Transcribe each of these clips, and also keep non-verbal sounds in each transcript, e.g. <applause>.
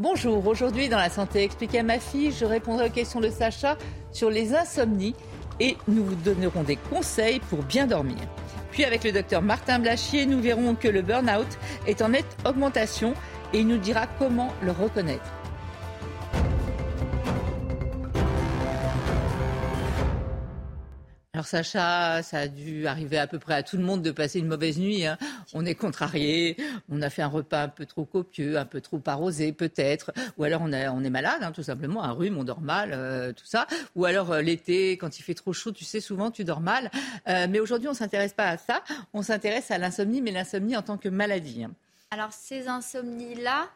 Bonjour, aujourd'hui dans la santé expliquée à ma fille, je répondrai aux questions de Sacha sur les insomnies et nous vous donnerons des conseils pour bien dormir. Puis avec le docteur Martin Blachier, nous verrons que le burn-out est en nette augmentation et il nous dira comment le reconnaître. Alors Sacha, ça a dû arriver à peu près à tout le monde de passer une mauvaise nuit. hein. On est contrarié, on a fait un repas un peu trop copieux, un peu trop arrosé peut-être, ou alors on, on est malade, hein, tout simplement, un rhume, on dort mal, euh, tout ça. Ou alors euh, l'été, quand il fait trop chaud, tu sais, souvent tu dors mal. Euh, mais aujourd'hui, on s'intéresse pas à ça, on s'intéresse à l'insomnie, mais l'insomnie en tant que maladie. hein. Alors, ces insomnies-là,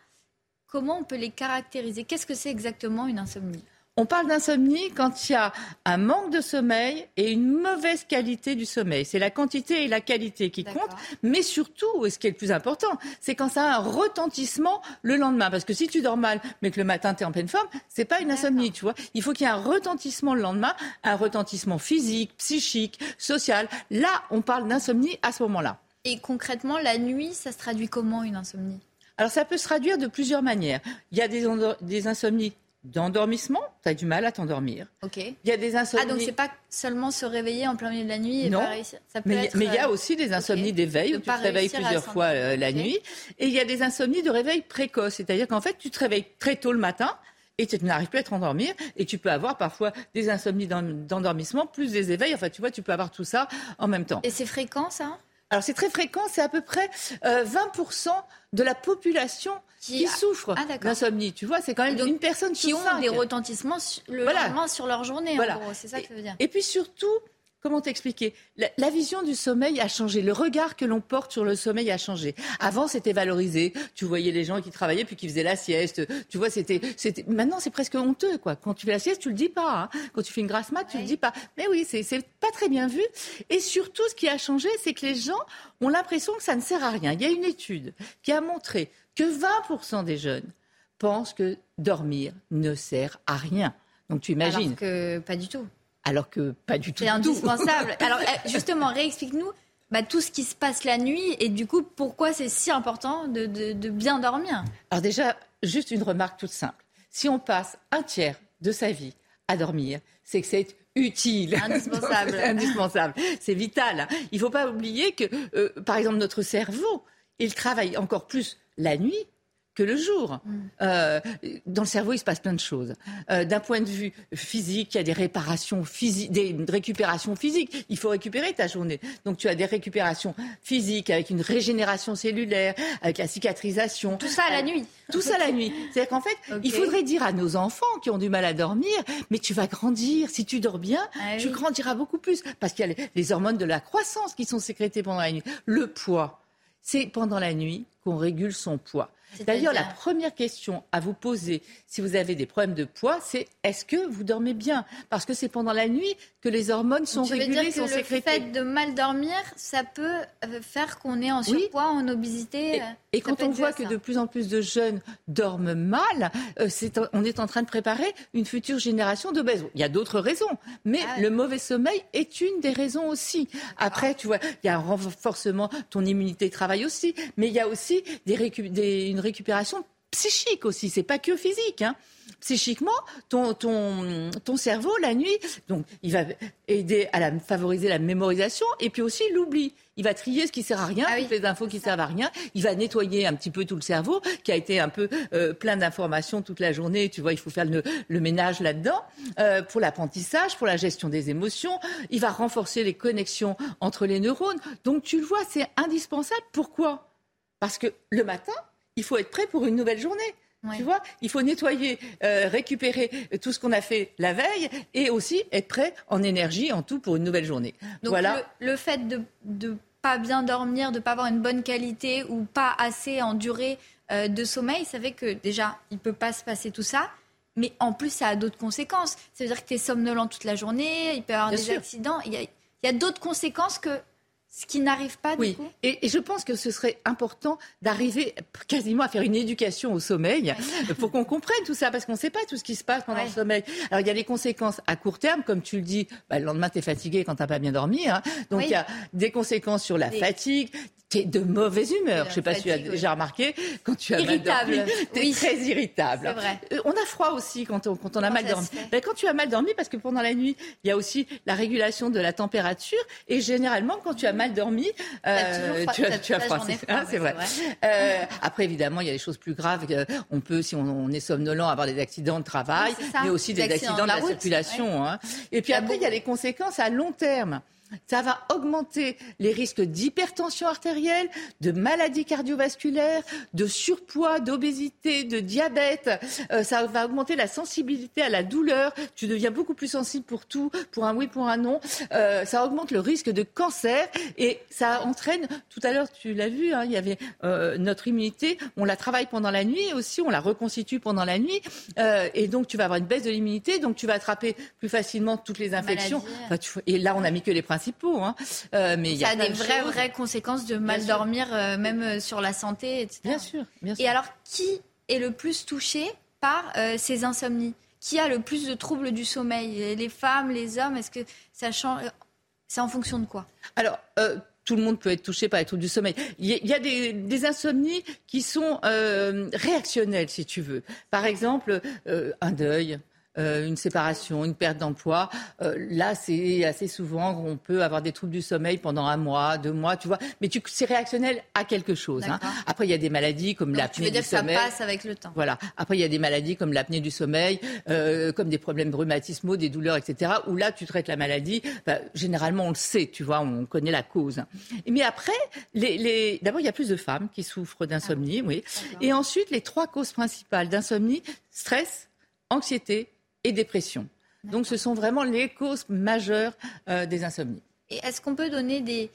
comment on peut les caractériser? Qu'est-ce que c'est exactement une insomnie? On parle d'insomnie quand il y a un manque de sommeil et une mauvaise qualité du sommeil. C'est la quantité et la qualité qui comptent, mais surtout, et ce qui est le plus important, c'est quand ça a un retentissement le lendemain. Parce que si tu dors mal, mais que le matin tu es en pleine forme, c'est pas une insomnie, tu vois. Il faut qu'il y ait un retentissement le lendemain, un retentissement physique, psychique, social. Là, on parle d'insomnie à ce moment-là. Et concrètement, la nuit, ça se traduit comment une insomnie? Alors ça peut se traduire de plusieurs manières. Il y a des insomnies d'endormissement, tu as du mal à t'endormir. Ok. Il y a des insomnies... Ah, donc c'est pas seulement se réveiller en plein milieu de la nuit et Non. pas réussir. Ça peut Mais être, mais il y a euh, aussi des insomnies d'éveil où tu te réveilles plusieurs fois euh, la nuit. Et il y a des insomnies de réveil précoce, c'est-à-dire qu'en fait, tu te réveilles très tôt le matin et tu n'arrives plus à te rendormir et tu peux avoir parfois des insomnies d'en- d'endormissement plus des éveils. Enfin, tu vois, tu peux avoir tout ça en même temps. Et c'est fréquent, ça? Alors c'est très fréquent, c'est à peu près euh, 20% de la population qui, Qui- souffre Ah, d'insomnie. Tu vois, c'est quand même Donc, une personne Qui sur ont cinq. des retentissements le Voilà. lendemain sur leur journée, Voilà. en gros. C'est ça que ça veut dire. Et puis surtout, comment t'expliquer? La, la vision du sommeil a changé. Le regard que l'on porte sur le sommeil a changé. Avant, c'était valorisé. Tu voyais les gens qui travaillaient puis qui faisaient la sieste. Tu vois, c'était, c'était. Maintenant, c'est presque honteux, quoi. Quand tu fais la sieste, tu le dis pas. hein. Quand tu fais une grasse mat, tu le Ouais. dis pas. Mais oui, c'est, c'est pas très bien vu. Et surtout, ce qui a changé, c'est que les gens ont l'impression que ça ne sert à rien. Il y a une étude qui a montré que 20% des jeunes pensent que dormir ne sert à rien. Donc tu imagines. Alors que pas du tout. Alors que pas du tout. C'est indispensable. Alors, euh, justement, réexplique-nous bah, tout ce qui se passe la nuit et du coup, pourquoi c'est si important de, de- de bien dormir? Alors déjà, juste une remarque toute simple. Si on passe un tiers de sa vie à dormir, c'est que c'est utile. Indispensable. <laughs> C'est indispensable. C'est vital. Il ne faut pas oublier que, euh, par exemple, notre cerveau, il travaille encore plus la nuit que le jour. Mm. Euh, dans le cerveau, il se passe plein de choses. Euh, D'un point de vue physique, il y a des réparations physiques, des récupérations physiques. Il faut récupérer ta journée. Donc tu as des récupérations physiques avec une régénération cellulaire, avec la cicatrisation. Tout ça à la nuit. Tout ça la nuit. C'est-à-dire qu'en fait, il faudrait dire à nos enfants qui ont du mal à dormir, mais tu vas grandir. Si tu dors bien, Ah tu oui. grandiras beaucoup plus. Parce qu'il y a les, les hormones de la croissance qui sont sécrétées pendant la nuit. Le poids, c'est pendant la nuit qu'on régule son poids. D'ailleurs, la première question à vous poser si vous avez des problèmes de poids, c'est est-ce que vous dormez bien? Parce que c'est pendant la nuit que les hormones sont tu veux régulées, dire que sont le sécrétées. fait de mal dormir, ça peut euh, faire qu'on est en Oui. surpoids, en obésité Et, euh, et quand on voit que de plus en plus de jeunes dorment mal, euh, on est en train de préparer une future génération d'obèses. Il y a d'autres raisons, mais Ah le mauvais sommeil est une des raisons aussi. Après, tu vois, il y a un renforcement, ton immunité travaille aussi, mais il y a aussi des des- une récupération psychique aussi, c'est pas que physique. Hein. Psychiquement, ton, ton, ton cerveau, la nuit, donc il va aider à la, favoriser la mémorisation et puis aussi l'oubli. Il va trier ce qui sert à rien, Ah oui, toutes les infos qui servent à rien. Il va nettoyer un petit peu tout le cerveau qui a été un peu euh, plein d'informations toute la journée. Tu vois, il faut faire le, le ménage là-dedans euh, pour l'apprentissage, pour la gestion des émotions. Il va renforcer les connexions entre les neurones. Donc tu le vois, c'est indispensable. Pourquoi? Parce que le matin, il faut être prêt pour une nouvelle journée. Ouais. Tu vois, il faut nettoyer, euh, récupérer tout ce qu'on a fait la veille et aussi être prêt en énergie, en tout, pour une nouvelle journée. Donc voilà. le, le fait de, de pas bien dormir, de pas avoir une bonne qualité ou pas assez en durée euh, de sommeil, ça fait que déjà, il peut pas se passer tout ça. Mais en plus, ça a d'autres conséquences. Ça veut dire que tu es somnolent toute la journée, il peut y avoir des accidents. Il y a, il y a d'autres conséquences que ce qui n'arrive pas, oui. du coup et, et, je pense que ce serait important d'arriver quasiment à faire une éducation au sommeil pour qu'on comprenne tout ça, parce qu'on ne sait pas tout ce qui se passe pendant Ouais. le sommeil. Alors, il y a des conséquences à court terme, comme tu le dis, bah, le lendemain, tu es fatigué quand tu n'as pas bien dormi. hein. Donc, Oui. il y a des conséquences sur la Des- fatigue. Tu es de mauvaise humeur. Oui, Je ne sais pas si tu as oui. déjà remarqué, quand tu as Irritable, mal dormi, tu es oui. très irritable. Vrai. Euh, On a froid aussi quand on, quand on a mal dormi. Ben, quand tu as mal dormi, parce que pendant la nuit, il y a aussi la régulation de la température. Et généralement, quand tu as mal dormi, T'as toujours froid- tu as, tu as journée C'est vrai. Euh, après, évidemment, il y a des choses plus graves. On peut, si on, on est somnolent, avoir des accidents de travail, Oui, mais aussi Des des accidents accidents de de la, circulation. hein. Et puis après, il y a les conséquences à long terme. Ça va augmenter les risques d'hypertension artérielle, de maladies cardiovasculaires, de surpoids, d'obésité, de diabète. Euh, ça va augmenter la sensibilité à la douleur. Tu deviens beaucoup plus sensible pour tout, pour un oui, pour un non. Euh, ça augmente le risque de cancer et ça entraîne. Tout à l'heure, tu l'as vu, hein, il y avait euh, notre immunité. On la travaille pendant la nuit aussi on la reconstitue pendant la nuit. Et donc tu vas avoir une baisse de l'immunité, donc tu vas attraper plus facilement toutes les infections. Maladies. Enfin, tu- et là, on a mis que les principaux. Hein. Euh, mais il y Ça a des de vraies, choses. vraies conséquences de mal dormir, euh, même euh, sur la santé, etc. Bien sûr, bien sûr. Et alors, qui est le plus touché par euh, ces insomnies? Qui a le plus de troubles du sommeil? Les femmes, les hommes Est-ce que ça change C'est en fonction de quoi? Alors, tout le monde peut être touché par les troubles du sommeil. Il y a, il y a des, des insomnies qui sont euh, réactionnelles, si tu veux. Par exemple, euh, un deuil. Euh, une séparation, une perte d'emploi. Euh, là, c'est assez souvent qu'on peut avoir des troubles du sommeil pendant un mois, deux mois, tu vois. Mais tu, c'est réactionnel à quelque chose. Hein. Après, il y a des maladies comme Donc, Tu l'apnée veux du dire que ça sommeil. passe avec le temps Voilà. Après, il y a des maladies comme l'apnée du sommeil, euh, comme des problèmes rhumatismaux, des douleurs, etc. Où là, tu traites la maladie. Bah, généralement, on le sait, tu vois, on connaît la cause. Mais après, les, les... d'abord, il y a plus de femmes qui souffrent d'insomnie, oui. D'accord. Et ensuite, les trois causes principales d'insomnie stress, anxiété et dépression. Donc, ce sont vraiment les causes majeures euh, des insomnies. Et est-ce qu'on peut donner des,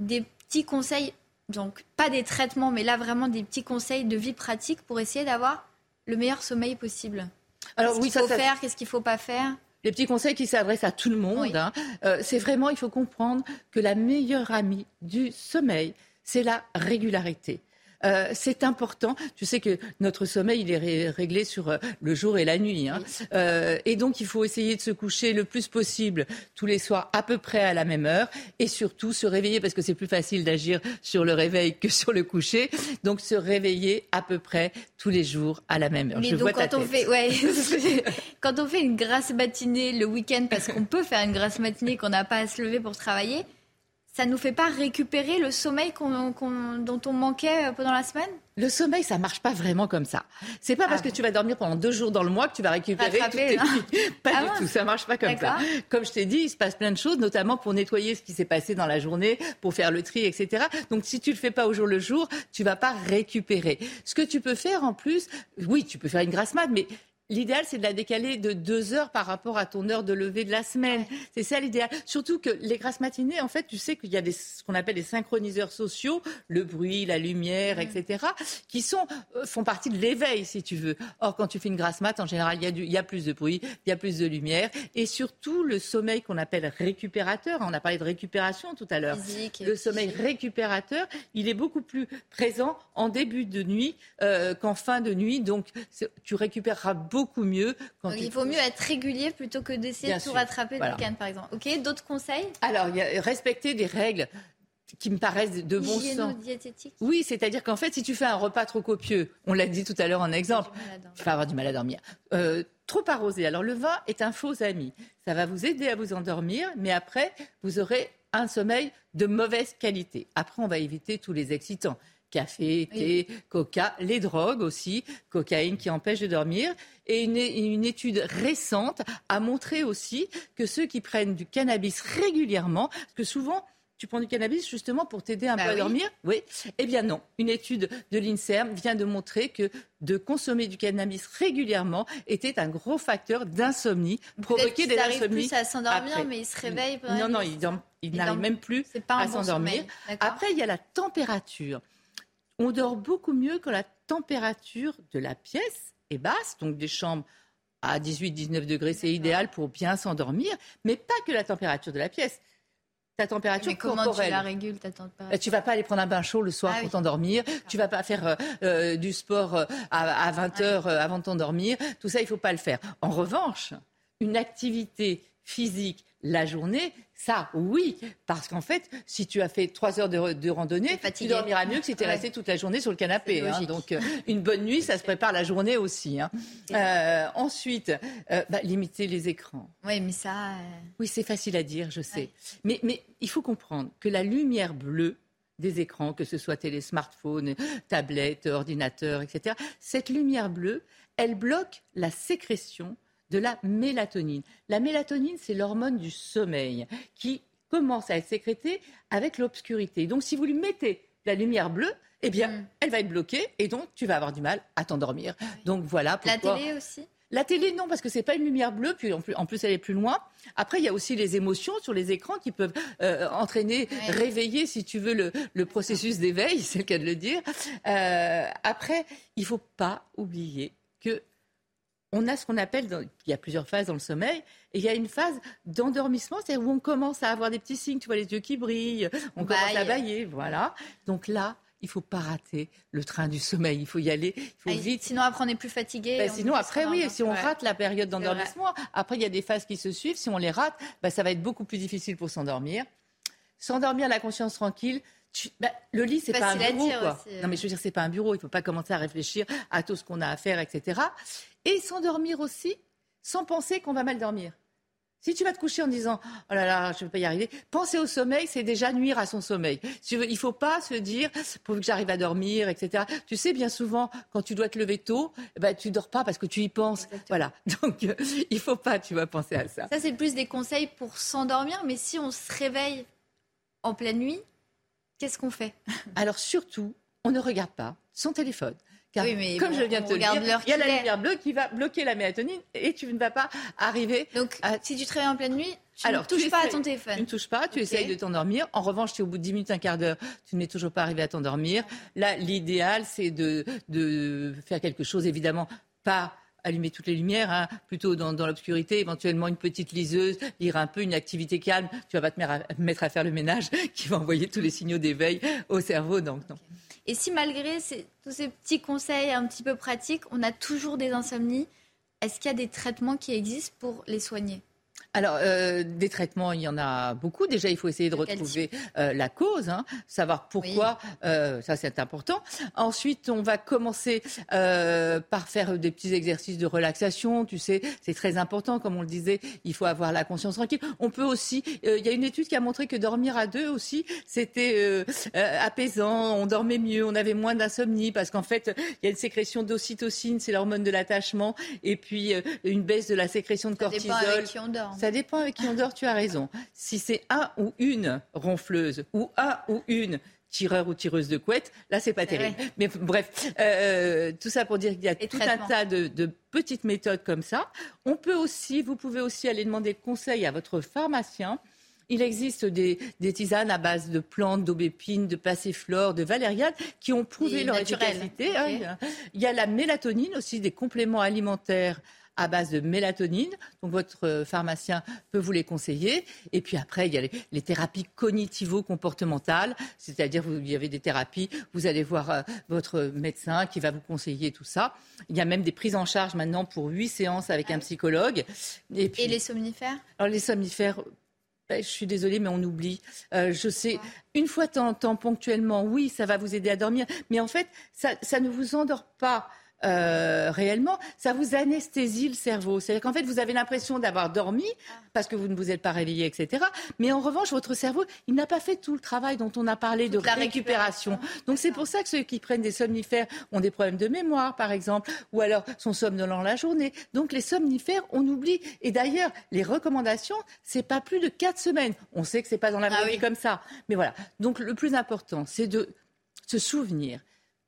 des petits conseils Donc, pas des traitements, mais là, vraiment des petits conseils de vie pratique pour essayer d'avoir le meilleur sommeil possible? Alors Qu'est-ce oui, qu'il faut ça, faire? Qu'est-ce qu'il faut pas faire? Les petits conseils qui s'adressent à tout le monde. Oui. hein. Euh, c'est vraiment, il faut comprendre que la meilleure amie du sommeil, c'est la régularité. Euh, c'est important. Tu sais que notre sommeil, il est ré- réglé sur euh, le jour et la nuit. hein. Euh, et donc, il faut essayer de se coucher le plus possible tous les soirs à peu près à la même heure. Et surtout, se réveiller, parce que c'est plus facile d'agir sur le réveil que sur le coucher. Donc, se réveiller à peu près tous les jours à la même heure. Mais Je vois donc ta quand on tête. fait, ouais, <laughs> <laughs> quand on fait une grasse matinée le week-end, parce qu'on peut faire une grasse matinée qu'on n'a pas à se lever pour travailler, ça nous fait pas récupérer le sommeil dont on manquait euh, pendant la semaine? Le sommeil, ça marche pas vraiment comme ça. C'est pas parce Ah que tu vas dormir pendant deux jours dans le mois que tu vas récupérer toutes tes. <laughs> Pas Ah du tout, ça marche pas comme ça. Comme je t'ai dit, il se passe plein de choses, notamment pour nettoyer ce qui s'est passé dans la journée, pour faire le tri, etc. Donc si tu le fais pas au jour le jour, tu vas pas récupérer. Ce que tu peux faire en plus, oui, tu peux faire une grasse mat, mais L'idéal, c'est de la décaler de deux heures par rapport à ton heure de lever de la semaine. C'est ça l'idéal. Surtout que les grasses matinées, en fait, tu sais qu'il y a des, ce qu'on appelle des synchroniseurs sociaux, le bruit, la lumière, etc., qui sont, euh, font partie de l'éveil, si tu veux. Or, quand tu fais une grasse mat, en général, il y, a du, il y a plus de bruit, il y a plus de lumière. Et surtout, le sommeil qu'on appelle récupérateur. On a parlé de récupération tout à l'heure. Le sommeil récupérateur, il est beaucoup plus présent en début de nuit euh, qu'en fin de nuit. Donc, tu récupéreras beaucoup mieux quand Donc, il faut mieux être régulier plutôt que d'essayer de tout sûr. rattraper Voilà. le week-end, par exemple. Ok, d'autres conseils? Alors, il y a respecter des règles qui me paraissent de bon sens. Oui, c'est-à-dire qu'en fait, si tu fais un repas trop copieux, on l'a dit tout à l'heure en exemple, tu vas avoir du mal à dormir. Euh, trop arrosé. Alors le vin est un faux ami. Ça va vous aider à vous endormir, mais après, vous aurez un sommeil de mauvaise qualité. Après, on va éviter tous les excitants. Café, thé, coca, les drogues aussi, cocaïne qui empêche de dormir. Et une, une étude récente a montré aussi que ceux qui prennent du cannabis régulièrement, parce que souvent, tu prends du cannabis justement pour t'aider un Bah peu à dormir? Oui. Eh bien non. Une étude de l'INSERM vient de montrer que de consommer du cannabis régulièrement était un gros facteur d'insomnie, provoquer des insomnies. plus à s'endormir, mais ils se réveillent. pendant Non, non, il, il Il n'arrive même plus à bon s'endormir. Après, il y a la température. On dort beaucoup mieux quand la température de la pièce est basse, donc des chambres à 18-19 degrés, c'est idéal pour bien s'endormir, mais pas que la température de la pièce. Ta température Mais comment tu la régules, ta température Euh, Tu vas pas aller prendre un bain chaud le soir Ah pour oui. t'endormir. Tu vas pas faire euh, euh, du sport à, 20 heures euh, avant de t'endormir. Tout ça, il faut pas le faire. En revanche, une activité physique la journée, ça, oui. Parce qu'en fait, si tu as fait trois heures de, randonnée, tu dormiras mieux que si tu es Ouais. resté toute la journée sur le canapé. Hein. Donc, euh, une bonne nuit, ça se prépare la journée aussi. hein. <laughs> Euh, ensuite, euh, bah, limiter les écrans. Oui, mais ça. euh, Oui, c'est facile à dire, je sais. Ouais. Mais, mais il faut comprendre que la lumière bleue des écrans, que ce soit télé, smartphone, tablette, ordinateur, etc., cette lumière bleue, elle bloque la sécrétion de la mélatonine. La mélatonine, c'est l'hormone du sommeil qui commence à être sécrétée avec l'obscurité. Donc, si vous lui mettez la lumière bleue, eh bien, Mm. elle va être bloquée et donc tu vas avoir du mal à t'endormir. Donc voilà La pourquoi. télé aussi? La télé, non, parce que c'est pas une lumière bleue, puis en plus, en plus, elle est plus loin. Après, il y a aussi les émotions sur les écrans qui peuvent euh, entraîner, réveiller, si tu veux, le, le processus d'éveil, <laughs> c'est le cas de le dire. Euh, après, il faut pas oublier que on a ce qu'on appelle, dans- il y a plusieurs phases dans le sommeil, et il y a une phase d'endormissement, c'est où on commence à avoir des petits signes, tu vois, les yeux qui brillent, on commence à Baille. bailler, voilà. Donc là, il faut pas rater le train du sommeil, il faut y aller, il faut Ah, vite. Sinon, après, on est plus fatigué. Ben, on sinon, après, oui, si on Ouais. rate la période d'endormissement, après, il y a des phases qui se suivent. Si on les rate, ben, ça va être beaucoup plus difficile pour s'endormir. S'endormir la conscience tranquille. Tu- ben, le lit, c'est pas un bureau, quoi. aussi, euh. Non, mais je veux dire, c'est pas un bureau. Il faut pas commencer à réfléchir à tout ce qu'on a à faire, etc. Et s'endormir aussi sans penser qu'on va mal dormir. Si tu vas te coucher en disant oh là là, je ne vais pas y arriver, penser au sommeil, c'est déjà nuire à son sommeil. Il ne faut pas se dire pour que j'arrive à dormir, etc. Tu sais, bien souvent, quand tu dois te lever tôt, ben, tu dors pas parce que tu y penses. Exactement. Voilà. <laughs> Donc, euh, il faut pas, tu vas penser à ça. Ça, c'est plus des conseils pour s'endormir, mais si on se réveille en pleine nuit, qu'est-ce qu'on fait? Alors surtout, on ne regarde pas son téléphone. Car, Oui, mais comme bon, je viens de te le dire, il y a la lumière bleue qui va bloquer la mélatonine et tu ne vas pas arriver Donc, si tu te réveilles en pleine nuit, tu Alors, ne touches tu pas à ton Tu téléphone. ne touches pas, tu essayes de t'endormir. En revanche, si au bout de 10 minutes, un quart d'heure, tu n'es toujours pas arrivé à t'endormir, là, l'idéal, c'est de, de faire quelque chose, évidemment, pas allumer toutes les lumières, hein, plutôt dans, l'obscurité, éventuellement une petite liseuse, lire un peu, une activité calme. Tu vas pas te mettre à, faire le ménage <laughs> qui va envoyer tous les signaux d'éveil au cerveau. Donc, non. Et si malgré tous ces petits conseils un petit peu pratiques, on a toujours des insomnies, est-ce qu'il y a des traitements qui existent pour les soigner? Alors, euh, des traitements, il y en a beaucoup. Déjà, il faut essayer de retrouver euh, la cause, hein, savoir pourquoi. euh, ça, c'est important. Ensuite, on va commencer par faire des petits exercices de relaxation. Tu sais, c'est très important, comme on le disait. Il faut avoir la conscience tranquille. On peut aussi. Il y a une étude qui a montré que dormir à deux aussi, c'était apaisant. On dormait mieux, on avait moins d'insomnie parce qu'en fait, il y a une sécrétion d'ocytocine, c'est l'hormone de l'attachement, et puis une baisse de la sécrétion de Ça cortisol. dépend avec qui on dort. Ça dépend avec qui on dort, tu as raison. Si c'est un ou une ronfleuse ou un ou une tireur ou tireuse de couette, là c'est pas C'est terrible. vrai. Mais bref, euh, tout ça pour dire qu'il y a Et tout un tas de, de petites méthodes comme ça. On peut aussi, vous pouvez aussi aller demander conseil à votre pharmacien. Il existe des, des tisanes à base de plantes, d'aubépine, de passiflore, de valériane qui ont prouvé leur naturelles. efficacité. Ok. hein. Il y a la mélatonine aussi, des compléments alimentaires à base de mélatonine. Donc votre euh, pharmacien peut vous les conseiller. Et puis après, il y a les, les thérapies cognitivo-comportementales, c'est-à-dire vous- il y avait des thérapies, vous allez voir euh, votre médecin qui va vous conseiller tout ça. Il y a même des prises en charge maintenant pour huit séances avec un psychologue. Et, puis, Et les somnifères? Alors les somnifères, ben, je suis désolée, mais on oublie. Euh, je sais, une fois de temps en temps, ponctuellement, oui, ça va vous aider à dormir, mais en fait, ça, ça ne vous endort pas euh, réellement, ça vous anesthésie le cerveau. C'est-à-dire qu'en fait, vous avez l'impression d'avoir dormi parce que vous ne vous êtes pas réveillé, etc. Mais en revanche, votre cerveau, il n'a pas fait tout le travail dont on a parlé de la récupération. Donc c'est pour ça que ceux qui prennent des somnifères ont des problèmes de mémoire, par exemple, ou alors sont somnolents la journée. Donc les somnifères, on oublie. Et d'ailleurs, les recommandations, c'est pas plus de quatre semaines. On sait que c'est pas dans la vraie ah vie comme ça. Mais voilà. Donc le plus important, c'est de se souvenir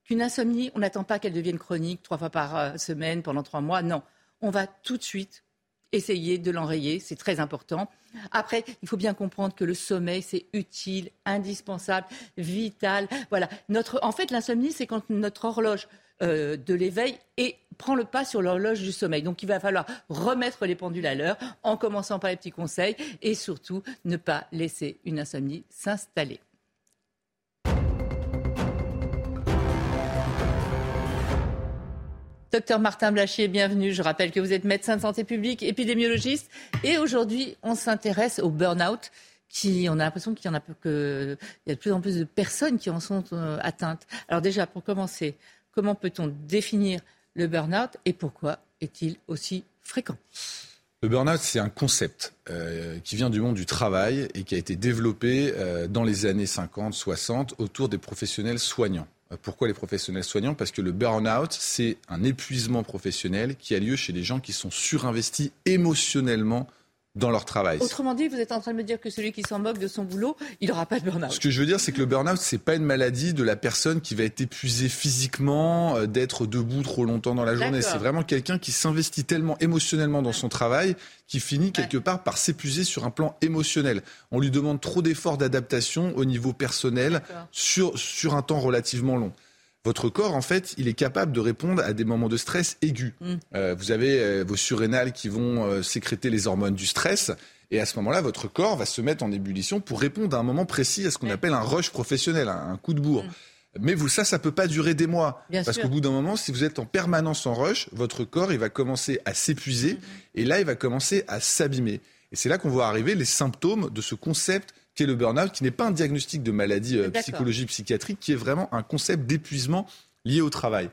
qu'une insomnie, on n'attend pas qu'elle devienne chronique trois fois par euh, semaine pendant trois mois. Non, on va tout de suite essayer de l'enrayer, c'est très important. Après, il faut bien comprendre que le sommeil, c'est utile, indispensable, vital. Voilà. Notre, en fait, l'insomnie, c'est quand notre horloge euh, de l'éveil prend le pas sur l'horloge du sommeil. Donc, il va falloir remettre les pendules à l'heure en commençant par les petits conseils et surtout ne pas laisser une insomnie s'installer. Docteur Martin Blachier, bienvenue. Je rappelle que vous êtes médecin de santé publique, épidémiologiste. Et aujourd'hui, on s'intéresse au burn-out. Qui, on a l'impression qu'il y en a, de plus en plus de personnes qui en sont euh, atteintes. Alors déjà, pour commencer, comment peut-on définir le burn-out et pourquoi est-il aussi fréquent? Le burn-out, c'est un concept euh, qui vient du monde du travail et qui a été développé euh, dans les années 50-60 autour des professionnels soignants. Euh, pourquoi les professionnels soignants? Parce que le burn-out, c'est un épuisement professionnel qui a lieu chez les gens qui sont surinvestis émotionnellement dans leur travail. Autrement dit, vous êtes en train de me dire que celui qui s'en moque de son boulot, il n'aura pas de burn-out. Ce que je veux dire, c'est que le burn-out, c'est pas une maladie de la personne qui va être épuisée physiquement, euh, d'être debout trop longtemps dans la journée. C'est vraiment quelqu'un qui s'investit tellement émotionnellement dans son travail qui finit quelque part par s'épuiser sur un plan émotionnel. On lui demande trop d'efforts d'adaptation au niveau personnel sur, sur un temps relativement long votre corps, en fait, il est capable de répondre à des moments de stress aigus. Mm. Euh, vous avez euh, vos surrénales qui vont euh, sécréter les hormones du stress. Et à ce moment-là, votre corps va se mettre en ébullition pour répondre à un moment précis à ce qu'on appelle un rush professionnel, un, coup de bourre. Mm. Mais vous, ça, ça peut pas durer des mois. parce qu'au bout d'un moment, si vous êtes en permanence en rush, votre corps, il va commencer à s'épuiser. Mm, et là, il va commencer à s'abîmer. Et c'est là qu'on voit arriver les symptômes de ce concept qui est le burn-out, qui n'est pas un diagnostic de maladie euh, psychologique psychiatrique, qui est vraiment un concept d'épuisement lié au travail.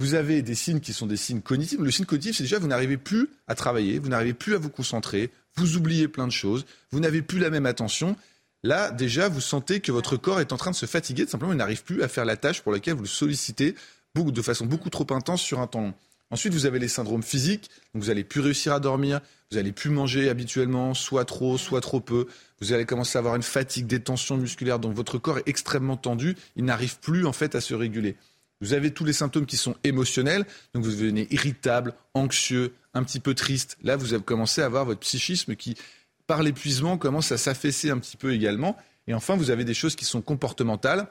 Vous avez des signes qui sont des signes cognitifs. Le signe cognitif, c'est déjà vous n'arrivez plus à travailler, vous n'arrivez plus à vous concentrer, vous oubliez plein de choses, vous n'avez plus la même attention. Là, déjà, vous sentez que votre corps est en train de se fatiguer, simplement, il n'arrive plus à faire la tâche pour laquelle vous le sollicitez de façon beaucoup trop intense sur un temps long. Ensuite, vous avez les syndromes physiques. Donc vous allez plus réussir à dormir, vous allez plus manger habituellement, soit trop, soit trop peu. Vous allez commencer à avoir une fatigue, des tensions musculaires. Donc votre corps est extrêmement tendu. Il n'arrive plus en fait à se réguler. Vous avez tous les symptômes qui sont émotionnels. Donc vous devenez irritable, anxieux, un petit peu triste. Là, vous avez commencé à avoir votre psychisme qui, par l'épuisement, commence à s'affaisser un petit peu également. Et enfin, vous avez des choses qui sont comportementales.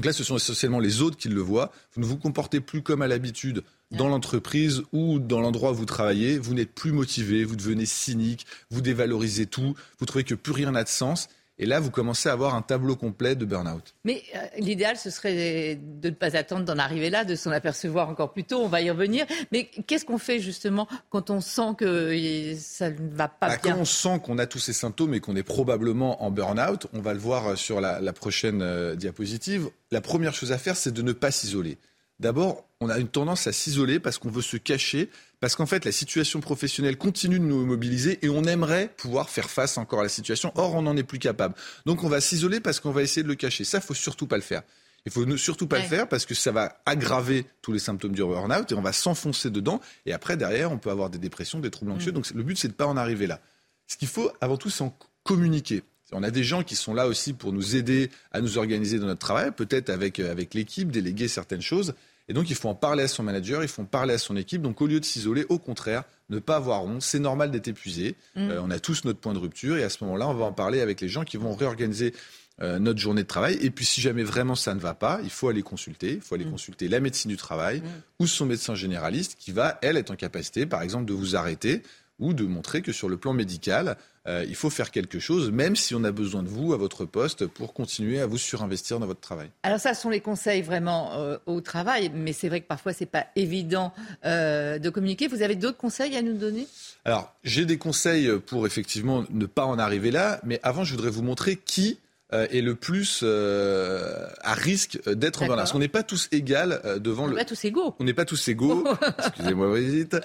Donc là, ce sont essentiellement les autres qui le voient. Vous ne vous comportez plus comme à l'habitude dans l'entreprise ou dans l'endroit où vous travaillez, vous n'êtes plus motivé, vous devenez cynique, vous dévalorisez tout, vous trouvez que plus rien n'a de sens. Et là, vous commencez à avoir un tableau complet de burn-out. Mais euh, l'idéal, ce serait de ne pas attendre d'en arriver là, de s'en apercevoir encore plus tôt. On va y revenir. Mais qu'est-ce qu'on fait justement quand on sent que ça ne va pas bah, bien Quand on sent qu'on a tous ces symptômes et qu'on est probablement en burn-out, on va le voir sur la, prochaine euh, diapositive. La première chose à faire, c'est de ne pas s'isoler. D'abord, on a une tendance à s'isoler parce qu'on veut se cacher, parce qu'en fait, la situation professionnelle continue de nous mobiliser et on aimerait pouvoir faire face encore à la situation. Or, on n'en est plus capable. Donc, on va s'isoler parce qu'on va essayer de le cacher. Ça, faut surtout pas le faire. Il faut surtout pas le faire parce que ça va aggraver tous les symptômes du burn-out et on va s'enfoncer dedans. Et après, derrière, on peut avoir des dépressions, des troubles anxieux. Mm. Donc, le but, c'est de pas en arriver là. Ce qu'il faut, avant tout, c'est en communiquer. On a des gens qui sont là aussi pour nous aider à nous organiser dans notre travail, peut-être avec, euh, avec l'équipe, déléguer certaines choses. Et donc, il faut en parler à son manager, il faut en parler à son équipe. Donc, au lieu de s'isoler, au contraire, ne pas avoir honte. C'est normal d'être épuisé. Mm. Euh, on a tous notre point de rupture. Et à ce moment-là, on va en parler avec les gens qui vont réorganiser euh, notre journée de travail. Et puis, si jamais vraiment ça ne va pas, il faut aller consulter. Il faut aller mm. consulter la médecine du travail mm. ou son médecin généraliste qui va, elle, être en capacité, par exemple, de vous arrêter ou de montrer que sur le plan médical, euh, il faut faire quelque chose, même si on a besoin de vous à votre poste pour continuer à vous surinvestir dans votre travail. Alors ça, ce sont les conseils vraiment euh, au travail, mais c'est vrai que parfois c'est pas évident euh, de communiquer. Vous avez d'autres conseils à nous donner? Alors j'ai des conseils pour effectivement ne pas en arriver là, mais avant je voudrais vous montrer qui euh, est le plus euh, à risque d'être en burn-out. Parce qu'on n'est pas tous égales devant le. On n'est pas tous égaux. On n'est pas tous égaux. <laughs> excusez-moi Brigitte,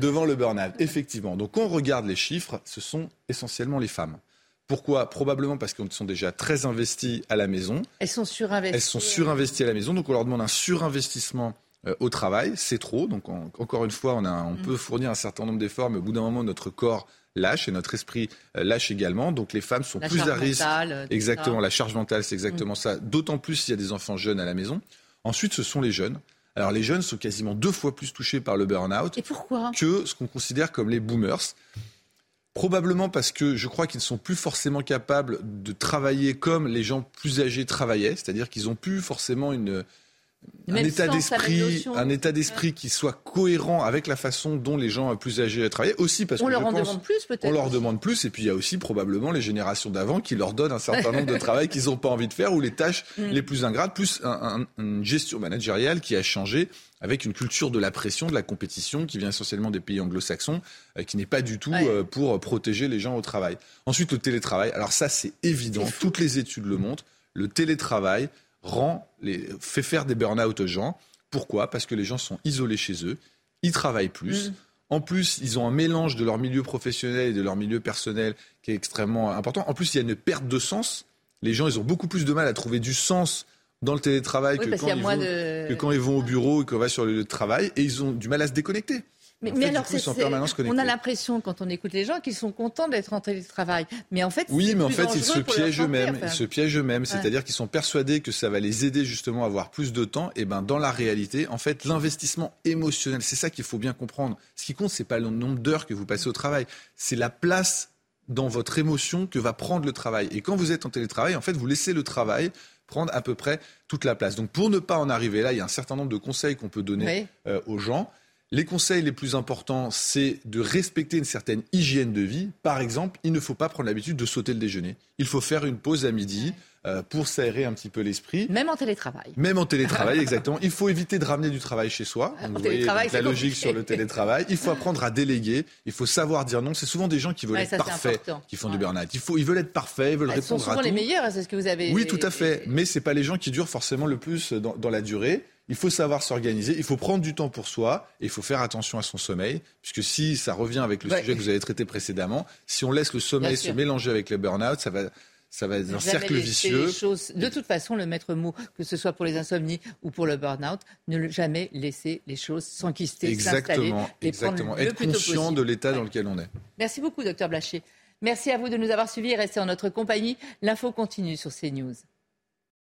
devant le burn-out. Effectivement. Donc, quand on regarde les chiffres, ce sont essentiellement les femmes. Pourquoi? Probablement parce qu'elles sont déjà très investies à la maison. Elles sont surinvesties. Elles sont surinvesties à la maison, donc on leur demande un surinvestissement au travail. C'est trop. Donc encore une fois, on, a, on mm. peut fournir un certain nombre d'efforts, mais au bout d'un moment, notre corps lâche et notre esprit euh, lâche également. Donc les femmes sont plus à risque. Mentale, exactement, la charge mentale, c'est exactement mm. ça. D'autant plus s'il y a des enfants jeunes à la maison. Ensuite, ce sont les jeunes. Alors les jeunes sont quasiment deux fois plus touchés par le burn-out que ce qu'on considère comme les boomers. Probablement parce que je crois qu'ils ne sont plus forcément capables de travailler comme les gens plus âgés travaillaient, c'est-à-dire qu'ils n'ont plus forcément une, un état d'esprit, un état d'esprit qui soit cohérent avec la façon dont les gens plus âgés travaillent. Aussi parce on que leur je en demande plus peut-être. On leur demande plus et puis il y a aussi probablement les générations d'avant qui leur donnent un certain nombre de <laughs> travail qu'ils n'ont pas envie de faire ou les tâches mm. les plus ingrates, plus une gestion managériale qui a changé avec une culture de la pression, de la compétition qui vient essentiellement des pays anglo-saxons, euh, qui n'est pas du tout euh, pour protéger les gens au travail. Ensuite, le télétravail. Alors ça, c'est évident. Toutes les études le montrent. Le télétravail rend les, fait faire des burn-out aux gens. Pourquoi? Parce que les gens sont isolés chez eux, ils travaillent plus. Mm. En plus, ils ont un mélange de leur milieu professionnel et de leur milieu personnel qui est extrêmement important. En plus, il y a une perte de sens. Les gens, ils ont beaucoup plus de mal à trouver du sens dans le télétravail que, quand ils vont, que quand ils vont au bureau et qu'on va sur le lieu de travail. Et ils ont du mal à se déconnecter. Mais, alors, on a l'impression, quand on écoute les gens, qu'ils sont contents d'être en télétravail. Mais en fait, oui, mais en fait, ils se piègent eux-mêmes. Ils se piègent eux-mêmes. C'est-à-dire qu'ils sont persuadés que ça va les aider justement à avoir plus de temps. Et ben, dans la réalité, en fait, l'investissement émotionnel, c'est ça qu'il faut bien comprendre. Ce qui compte, c'est pas le nombre d'heures que vous passez au travail, c'est la place dans votre émotion que va prendre le travail. Et quand vous êtes en télétravail, en fait, vous laissez le travail prendre à peu près toute la place. Donc pour ne pas en arriver là, il y a un certain nombre de conseils qu'on peut donner euh, aux gens. Les conseils les plus importants, c'est de respecter une certaine hygiène de vie. Par exemple, il ne faut pas prendre l'habitude de sauter le déjeuner. Il faut faire une pause à midi. Euh, pour s'aérer un petit peu l'esprit. Même en télétravail. Même en télétravail, <laughs> exactement. Il faut éviter de ramener du travail chez soi. vous voyez la logique sur le télétravail. Il faut apprendre à déléguer. Il faut savoir dire non. C'est souvent des gens qui veulent être parfaits qui font du burn-out. Il faut, ils veulent être parfaits, ils veulent répondre sont souvent à les meilleurs, c'est ce que vous avez. Oui, tout à fait. Mais c'est pas les gens qui durent forcément le plus dans, dans la durée. Il faut savoir s'organiser, il faut prendre du temps pour soi et il faut faire attention à son sommeil, puisque si ça revient avec le sujet que vous avez traité précédemment, si on laisse le sommeil se mélanger avec le burn-out, ça va ça va être un cercle vicieux. de toute façon, le maître mot, que ce soit pour les insomnies ou pour le burn-out, ne jamais laisser les choses s'enquister, Exactement, exactement. Être conscient de l'état dans lequel on est. Merci beaucoup, docteur Blaché. Merci à vous de nous avoir suivis et restez en notre compagnie. L'info continue sur CNews.